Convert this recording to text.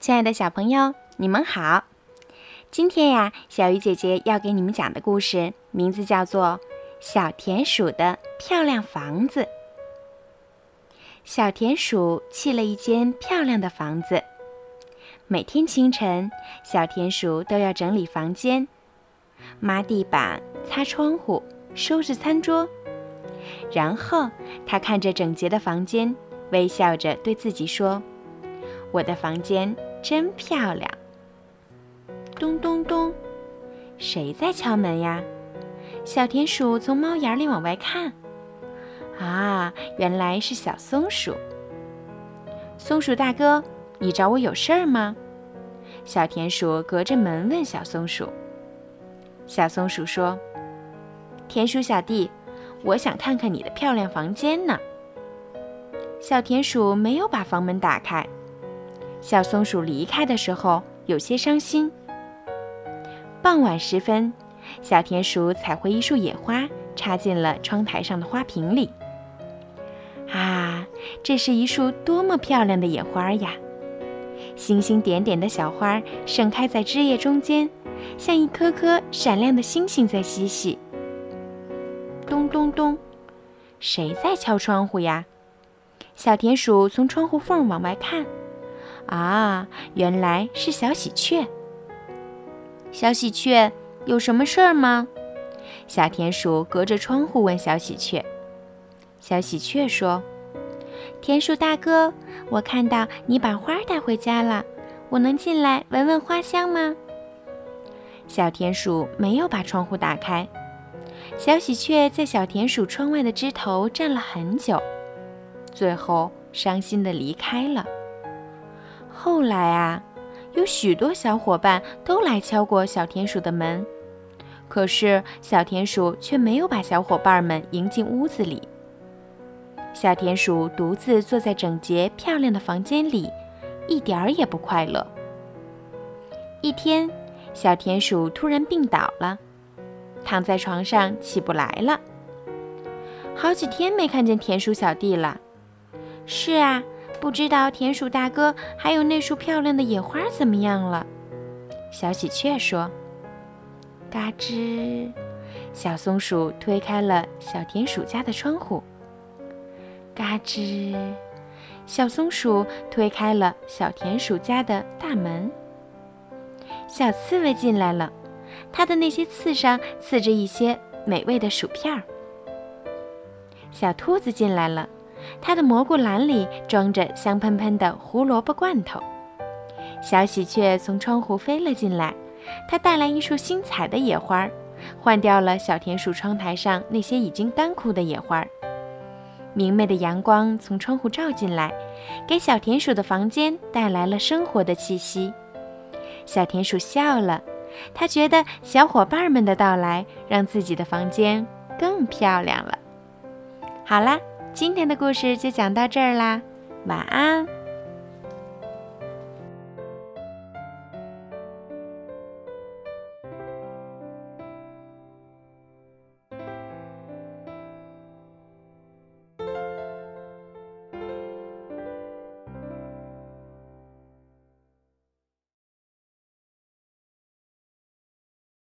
亲爱的小朋友，你们好！今天呀，小鱼姐姐要给你们讲的故事名字叫做《小田鼠的漂亮房子》。小田鼠砌了一间漂亮的房子，每天清晨，小田鼠都要整理房间，抹地板、擦窗户、收拾餐桌，然后它看着整洁的房间，微笑着对自己说：“我的房间。”真漂亮！咚咚咚，谁在敲门呀？小田鼠从猫眼里往外看，啊，原来是小松鼠。松鼠大哥，你找我有事儿吗？小田鼠隔着门问小松鼠。小松鼠说：“田鼠小弟，我想看看你的漂亮房间呢。”小田鼠没有把房门打开。小松鼠离开的时候有些伤心。傍晚时分，小田鼠采回一束野花，插进了窗台上的花瓶里。啊，这是一束多么漂亮的野花呀！星星点点的小花盛开在枝叶中间，像一颗颗闪亮的星星在嬉戏。咚咚咚，谁在敲窗户呀？小田鼠从窗户缝往外看。啊，原来是小喜鹊。小喜鹊，有什么事儿吗？小田鼠隔着窗户问小喜鹊。小喜鹊说：“田鼠大哥，我看到你把花带回家了，我能进来闻闻花香吗？”小田鼠没有把窗户打开。小喜鹊在小田鼠窗外的枝头站了很久，最后伤心地离开了。后来啊，有许多小伙伴都来敲过小田鼠的门，可是小田鼠却没有把小伙伴们迎进屋子里。小田鼠独自坐在整洁漂亮的房间里，一点儿也不快乐。一天，小田鼠突然病倒了，躺在床上起不来了。好几天没看见田鼠小弟了。是啊。不知道田鼠大哥还有那束漂亮的野花怎么样了？小喜鹊说：“嘎吱。”小松鼠推开了小田鼠家的窗户。嘎吱，小松鼠推开了小田鼠家的大门。小刺猬进来了，它的那些刺上刺着一些美味的薯片儿。小兔子进来了。它的蘑菇篮里装着香喷喷的胡萝卜罐头。小喜鹊从窗户飞了进来，它带来一束新采的野花，换掉了小田鼠窗台上那些已经干枯的野花。明媚的阳光从窗户照进来，给小田鼠的房间带来了生活的气息。小田鼠笑了，它觉得小伙伴们的到来让自己的房间更漂亮了。好啦。今天的故事就讲到这儿啦，晚安。